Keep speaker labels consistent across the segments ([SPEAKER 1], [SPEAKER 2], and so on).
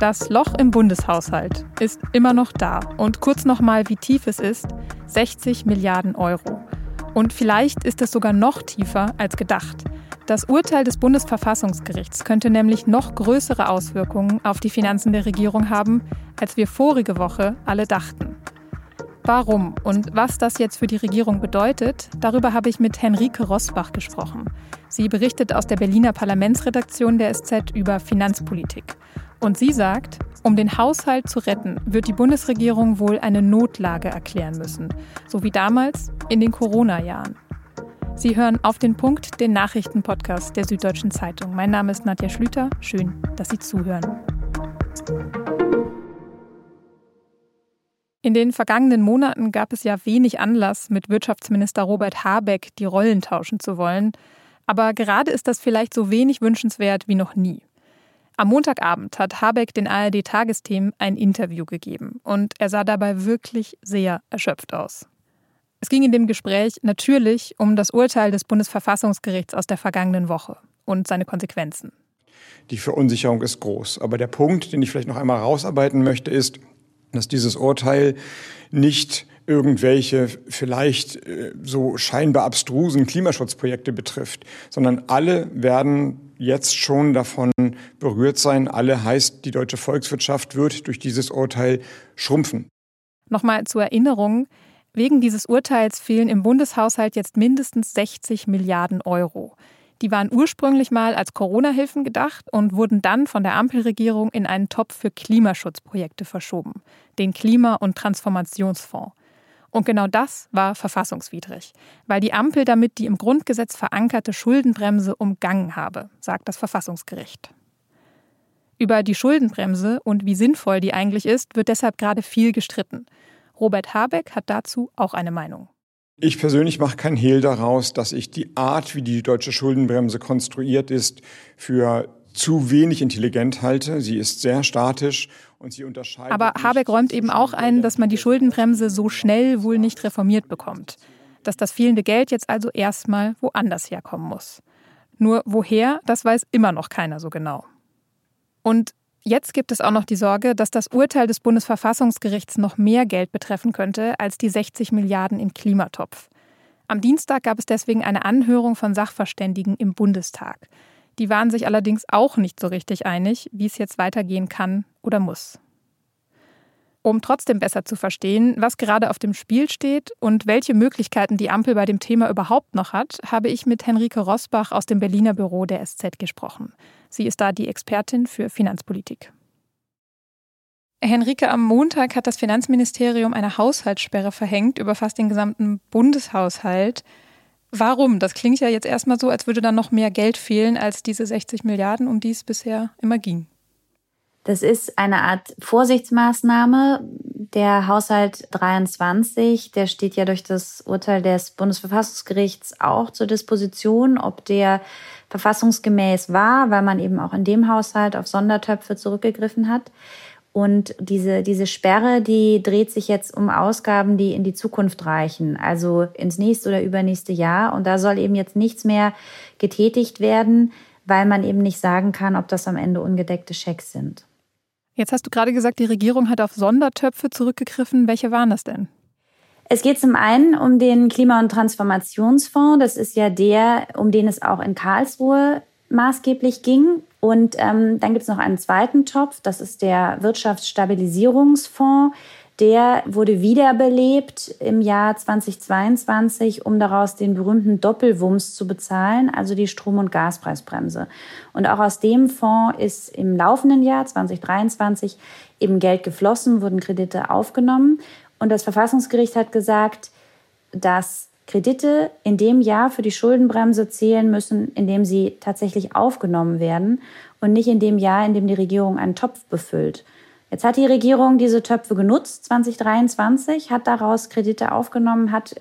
[SPEAKER 1] Das Loch im Bundeshaushalt ist immer noch da. Und kurz nochmal, wie tief es ist: 60 Milliarden Euro. Und vielleicht ist es sogar noch tiefer als gedacht. Das Urteil des Bundesverfassungsgerichts könnte nämlich noch größere Auswirkungen auf die Finanzen der Regierung haben, als wir vorige Woche alle dachten. Warum und was das jetzt für die Regierung bedeutet, darüber habe ich mit Henrike Rosbach gesprochen. Sie berichtet aus der Berliner Parlamentsredaktion der SZ über Finanzpolitik. Und sie sagt, um den Haushalt zu retten, wird die Bundesregierung wohl eine Notlage erklären müssen, so wie damals in den Corona-Jahren. Sie hören auf den Punkt den Nachrichtenpodcast der Süddeutschen Zeitung. Mein Name ist Nadja Schlüter. Schön, dass Sie zuhören. In den vergangenen Monaten gab es ja wenig Anlass, mit Wirtschaftsminister Robert Habeck die Rollen tauschen zu wollen. Aber gerade ist das vielleicht so wenig wünschenswert wie noch nie. Am Montagabend hat Habeck den ARD-Tagesthemen ein Interview gegeben und er sah dabei wirklich sehr erschöpft aus. Es ging in dem Gespräch natürlich um das Urteil des Bundesverfassungsgerichts aus der vergangenen Woche und seine Konsequenzen.
[SPEAKER 2] Die Verunsicherung ist groß. Aber der Punkt, den ich vielleicht noch einmal rausarbeiten möchte, ist, dass dieses Urteil nicht irgendwelche vielleicht äh, so scheinbar abstrusen Klimaschutzprojekte betrifft, sondern alle werden jetzt schon davon berührt sein. Alle heißt, die deutsche Volkswirtschaft wird durch dieses Urteil schrumpfen.
[SPEAKER 1] Nochmal zur Erinnerung, wegen dieses Urteils fehlen im Bundeshaushalt jetzt mindestens 60 Milliarden Euro. Die waren ursprünglich mal als Corona-Hilfen gedacht und wurden dann von der Ampelregierung in einen Topf für Klimaschutzprojekte verschoben, den Klima- und Transformationsfonds. Und genau das war verfassungswidrig, weil die Ampel damit die im Grundgesetz verankerte Schuldenbremse umgangen habe, sagt das Verfassungsgericht. Über die Schuldenbremse und wie sinnvoll die eigentlich ist, wird deshalb gerade viel gestritten. Robert Habeck hat dazu auch eine Meinung.
[SPEAKER 2] Ich persönlich mache kein Hehl daraus, dass ich die Art, wie die deutsche Schuldenbremse konstruiert ist, für zu wenig intelligent halte. Sie ist sehr statisch und sie unterscheidet.
[SPEAKER 1] Aber Habeck räumt eben auch ein, dass man die Schuldenbremse so schnell wohl nicht reformiert bekommt. Dass das fehlende Geld jetzt also erstmal woanders herkommen muss. Nur woher, das weiß immer noch keiner so genau. Und Jetzt gibt es auch noch die Sorge, dass das Urteil des Bundesverfassungsgerichts noch mehr Geld betreffen könnte als die 60 Milliarden im Klimatopf. Am Dienstag gab es deswegen eine Anhörung von Sachverständigen im Bundestag. Die waren sich allerdings auch nicht so richtig einig, wie es jetzt weitergehen kann oder muss. Um trotzdem besser zu verstehen, was gerade auf dem Spiel steht und welche Möglichkeiten die Ampel bei dem Thema überhaupt noch hat, habe ich mit Henrike Rosbach aus dem Berliner Büro der SZ gesprochen. Sie ist da die Expertin für Finanzpolitik. Henrike, am Montag hat das Finanzministerium eine Haushaltssperre verhängt über fast den gesamten Bundeshaushalt. Warum? Das klingt ja jetzt erstmal so, als würde da noch mehr Geld fehlen als diese 60 Milliarden, um die es bisher immer ging.
[SPEAKER 3] Das ist eine Art Vorsichtsmaßnahme. Der Haushalt 23, der steht ja durch das Urteil des Bundesverfassungsgerichts auch zur Disposition, ob der verfassungsgemäß war, weil man eben auch in dem Haushalt auf Sondertöpfe zurückgegriffen hat. Und diese, diese Sperre, die dreht sich jetzt um Ausgaben, die in die Zukunft reichen, also ins nächste oder übernächste Jahr. Und da soll eben jetzt nichts mehr getätigt werden, weil man eben nicht sagen kann, ob das am Ende ungedeckte Schecks sind.
[SPEAKER 1] Jetzt hast du gerade gesagt, die Regierung hat auf Sondertöpfe zurückgegriffen. Welche waren das denn?
[SPEAKER 3] Es geht zum einen um den Klima- und Transformationsfonds. Das ist ja der, um den es auch in Karlsruhe maßgeblich ging. Und ähm, dann gibt es noch einen zweiten Topf. Das ist der Wirtschaftsstabilisierungsfonds. Der wurde wiederbelebt im Jahr 2022, um daraus den berühmten Doppelwumms zu bezahlen, also die Strom- und Gaspreisbremse. Und auch aus dem Fonds ist im laufenden Jahr 2023 eben Geld geflossen, wurden Kredite aufgenommen. Und das Verfassungsgericht hat gesagt, dass Kredite in dem Jahr für die Schuldenbremse zählen müssen, in dem sie tatsächlich aufgenommen werden und nicht in dem Jahr, in dem die Regierung einen Topf befüllt. Jetzt hat die Regierung diese Töpfe genutzt, 2023, hat daraus Kredite aufgenommen, hat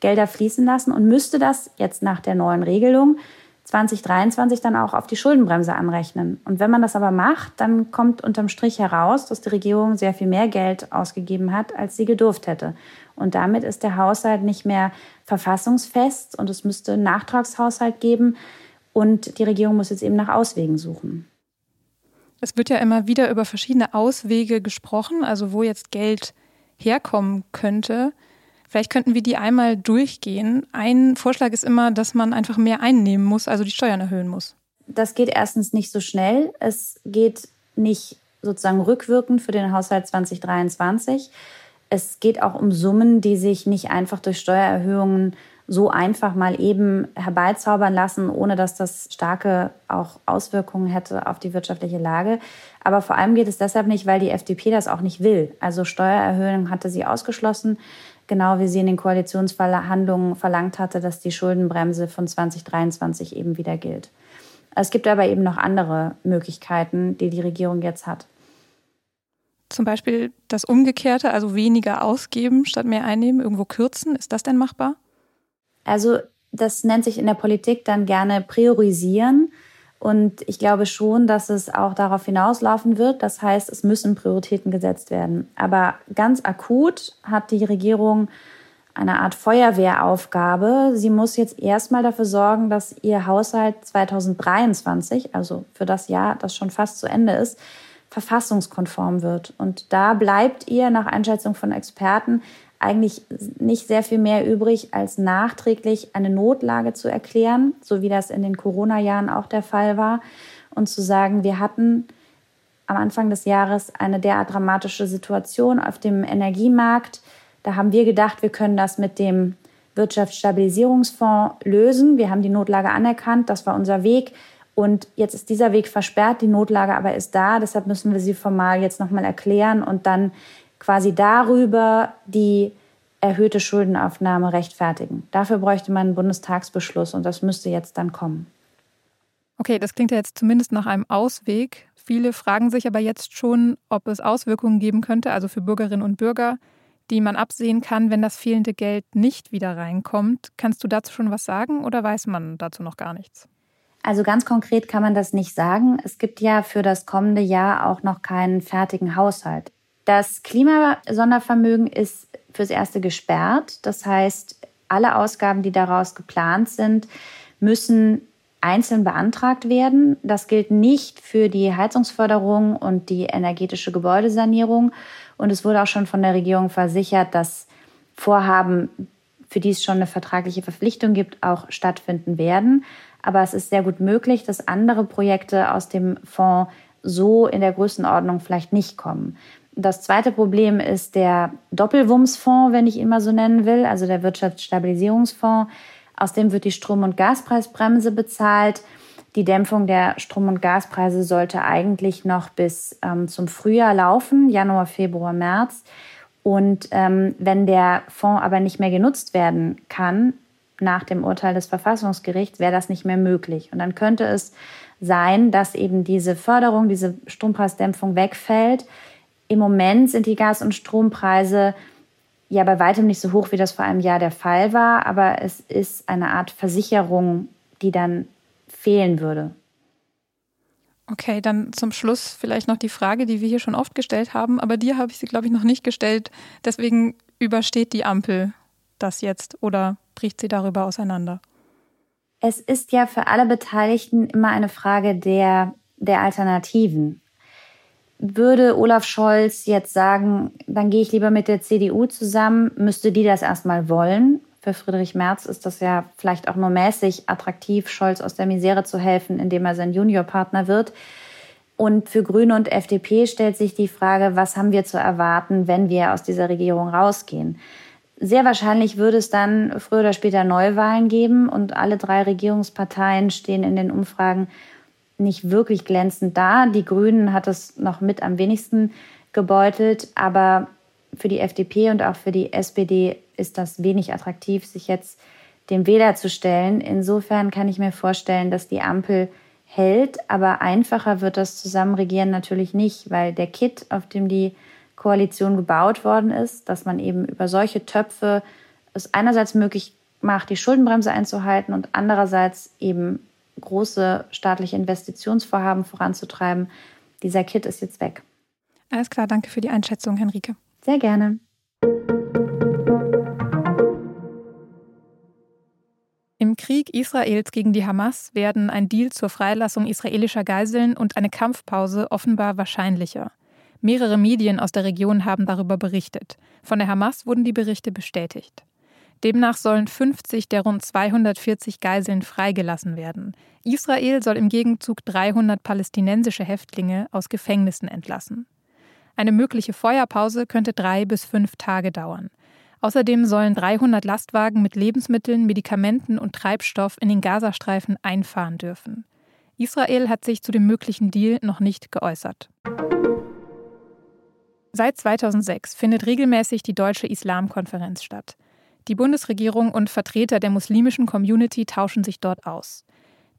[SPEAKER 3] Gelder fließen lassen und müsste das jetzt nach der neuen Regelung 2023 dann auch auf die Schuldenbremse anrechnen. Und wenn man das aber macht, dann kommt unterm Strich heraus, dass die Regierung sehr viel mehr Geld ausgegeben hat, als sie gedurft hätte. Und damit ist der Haushalt nicht mehr verfassungsfest und es müsste einen Nachtragshaushalt geben. Und die Regierung muss jetzt eben nach Auswegen suchen.
[SPEAKER 1] Es wird ja immer wieder über verschiedene Auswege gesprochen, also wo jetzt Geld herkommen könnte. Vielleicht könnten wir die einmal durchgehen. Ein Vorschlag ist immer, dass man einfach mehr einnehmen muss, also die Steuern erhöhen muss.
[SPEAKER 3] Das geht erstens nicht so schnell. Es geht nicht sozusagen rückwirkend für den Haushalt 2023. Es geht auch um Summen, die sich nicht einfach durch Steuererhöhungen so einfach mal eben herbeizaubern lassen, ohne dass das starke auch Auswirkungen hätte auf die wirtschaftliche Lage. Aber vor allem geht es deshalb nicht, weil die FDP das auch nicht will. Also Steuererhöhungen hatte sie ausgeschlossen, genau wie sie in den Koalitionsverhandlungen verlangt hatte, dass die Schuldenbremse von 2023 eben wieder gilt. Es gibt aber eben noch andere Möglichkeiten, die die Regierung jetzt hat.
[SPEAKER 1] Zum Beispiel das Umgekehrte, also weniger ausgeben statt mehr einnehmen, irgendwo kürzen. Ist das denn machbar?
[SPEAKER 3] Also das nennt sich in der Politik dann gerne priorisieren. Und ich glaube schon, dass es auch darauf hinauslaufen wird. Das heißt, es müssen Prioritäten gesetzt werden. Aber ganz akut hat die Regierung eine Art Feuerwehraufgabe. Sie muss jetzt erstmal dafür sorgen, dass ihr Haushalt 2023, also für das Jahr, das schon fast zu Ende ist, verfassungskonform wird. Und da bleibt ihr nach Einschätzung von Experten eigentlich nicht sehr viel mehr übrig, als nachträglich eine Notlage zu erklären, so wie das in den Corona-Jahren auch der Fall war, und zu sagen, wir hatten am Anfang des Jahres eine derart dramatische Situation auf dem Energiemarkt. Da haben wir gedacht, wir können das mit dem Wirtschaftsstabilisierungsfonds lösen. Wir haben die Notlage anerkannt, das war unser Weg. Und jetzt ist dieser Weg versperrt, die Notlage aber ist da. Deshalb müssen wir sie formal jetzt nochmal erklären und dann quasi darüber die erhöhte Schuldenaufnahme rechtfertigen. Dafür bräuchte man einen Bundestagsbeschluss und das müsste jetzt dann kommen.
[SPEAKER 1] Okay, das klingt ja jetzt zumindest nach einem Ausweg. Viele fragen sich aber jetzt schon, ob es Auswirkungen geben könnte, also für Bürgerinnen und Bürger, die man absehen kann, wenn das fehlende Geld nicht wieder reinkommt. Kannst du dazu schon was sagen oder weiß man dazu noch gar nichts?
[SPEAKER 3] Also ganz konkret kann man das nicht sagen. Es gibt ja für das kommende Jahr auch noch keinen fertigen Haushalt. Das Klimasondervermögen ist fürs Erste gesperrt. Das heißt, alle Ausgaben, die daraus geplant sind, müssen einzeln beantragt werden. Das gilt nicht für die Heizungsförderung und die energetische Gebäudesanierung. Und es wurde auch schon von der Regierung versichert, dass Vorhaben, für die es schon eine vertragliche Verpflichtung gibt, auch stattfinden werden. Aber es ist sehr gut möglich, dass andere Projekte aus dem Fonds so in der Größenordnung vielleicht nicht kommen. Das zweite Problem ist der Doppelwumms-Fonds, wenn ich ihn mal so nennen will, also der Wirtschaftsstabilisierungsfonds. Aus dem wird die Strom- und Gaspreisbremse bezahlt. Die Dämpfung der Strom- und Gaspreise sollte eigentlich noch bis ähm, zum Frühjahr laufen, Januar, Februar, März. Und ähm, wenn der Fonds aber nicht mehr genutzt werden kann, nach dem Urteil des Verfassungsgerichts, wäre das nicht mehr möglich. Und dann könnte es sein, dass eben diese Förderung, diese Strompreisdämpfung wegfällt im Moment sind die Gas- und Strompreise ja bei weitem nicht so hoch, wie das vor einem Jahr der Fall war, aber es ist eine Art Versicherung, die dann fehlen würde.
[SPEAKER 1] Okay, dann zum Schluss vielleicht noch die Frage, die wir hier schon oft gestellt haben, aber dir habe ich sie, glaube ich, noch nicht gestellt. Deswegen übersteht die Ampel das jetzt oder bricht sie darüber auseinander?
[SPEAKER 3] Es ist ja für alle Beteiligten immer eine Frage der, der Alternativen würde Olaf Scholz jetzt sagen, dann gehe ich lieber mit der CDU zusammen, müsste die das erstmal wollen. Für Friedrich Merz ist das ja vielleicht auch nur mäßig attraktiv, Scholz aus der Misere zu helfen, indem er sein Juniorpartner wird. Und für Grüne und FDP stellt sich die Frage, was haben wir zu erwarten, wenn wir aus dieser Regierung rausgehen? Sehr wahrscheinlich würde es dann früher oder später Neuwahlen geben und alle drei Regierungsparteien stehen in den Umfragen nicht wirklich glänzend da. Die Grünen hat es noch mit am wenigsten gebeutelt, aber für die FDP und auch für die SPD ist das wenig attraktiv, sich jetzt dem Wähler zu stellen. Insofern kann ich mir vorstellen, dass die Ampel hält, aber einfacher wird das Zusammenregieren natürlich nicht, weil der Kit, auf dem die Koalition gebaut worden ist, dass man eben über solche Töpfe es einerseits möglich macht, die Schuldenbremse einzuhalten und andererseits eben große staatliche Investitionsvorhaben voranzutreiben. Dieser Kit ist jetzt weg.
[SPEAKER 1] Alles klar, danke für die Einschätzung, Henrike.
[SPEAKER 3] Sehr gerne.
[SPEAKER 1] Im Krieg Krieg Israels gegen die Hamas werden ein Deal zur Freilassung israelischer Geiseln und eine Kampfpause offenbar wahrscheinlicher. Mehrere Medien aus der Region haben darüber berichtet. Von der Hamas wurden die Berichte bestätigt. Demnach sollen 50 der rund 240 Geiseln freigelassen werden. Israel soll im Gegenzug 300 palästinensische Häftlinge aus Gefängnissen entlassen. Eine mögliche Feuerpause könnte drei bis fünf Tage dauern. Außerdem sollen 300 Lastwagen mit Lebensmitteln, Medikamenten und Treibstoff in den Gazastreifen einfahren dürfen. Israel hat sich zu dem möglichen Deal noch nicht geäußert. Seit 2006 findet regelmäßig die Deutsche Islamkonferenz statt. Die Bundesregierung und Vertreter der muslimischen Community tauschen sich dort aus.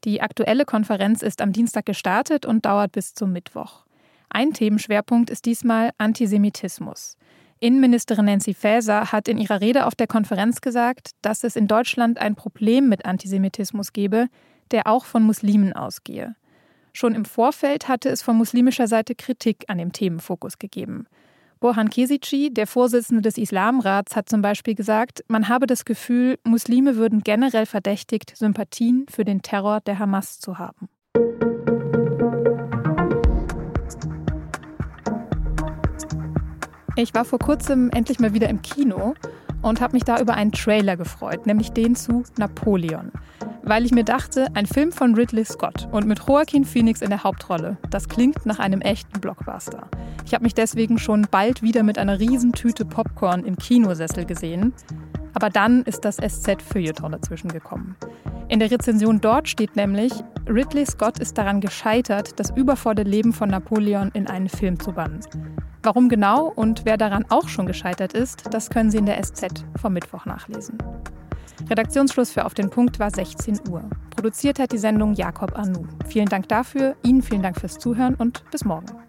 [SPEAKER 1] Die aktuelle Konferenz ist am Dienstag gestartet und dauert bis zum Mittwoch. Ein Themenschwerpunkt ist diesmal Antisemitismus. Innenministerin Nancy Faeser hat in ihrer Rede auf der Konferenz gesagt, dass es in Deutschland ein Problem mit Antisemitismus gebe, der auch von Muslimen ausgehe. Schon im Vorfeld hatte es von muslimischer Seite Kritik an dem Themenfokus gegeben. Borhan Kesici, der Vorsitzende des Islamrats, hat zum Beispiel gesagt, man habe das Gefühl, Muslime würden generell verdächtigt, Sympathien für den Terror der Hamas zu haben. Ich war vor kurzem endlich mal wieder im Kino und habe mich da über einen Trailer gefreut, nämlich den zu Napoleon. Weil ich mir dachte, ein Film von Ridley Scott und mit Joaquin Phoenix in der Hauptrolle, das klingt nach einem echten Blockbuster. Ich habe mich deswegen schon bald wieder mit einer Riesentüte Popcorn im Kinosessel gesehen. Aber dann ist das SZ-Feuilleton dazwischen gekommen. In der Rezension dort steht nämlich, Ridley Scott ist daran gescheitert, das überforderte Leben von Napoleon in einen Film zu bannen. Warum genau und wer daran auch schon gescheitert ist, das können Sie in der SZ vom Mittwoch nachlesen. Redaktionsschluss für Auf den Punkt war 16 Uhr. Produziert hat die Sendung Jakob Anu. Vielen Dank dafür, Ihnen vielen Dank fürs Zuhören und bis morgen.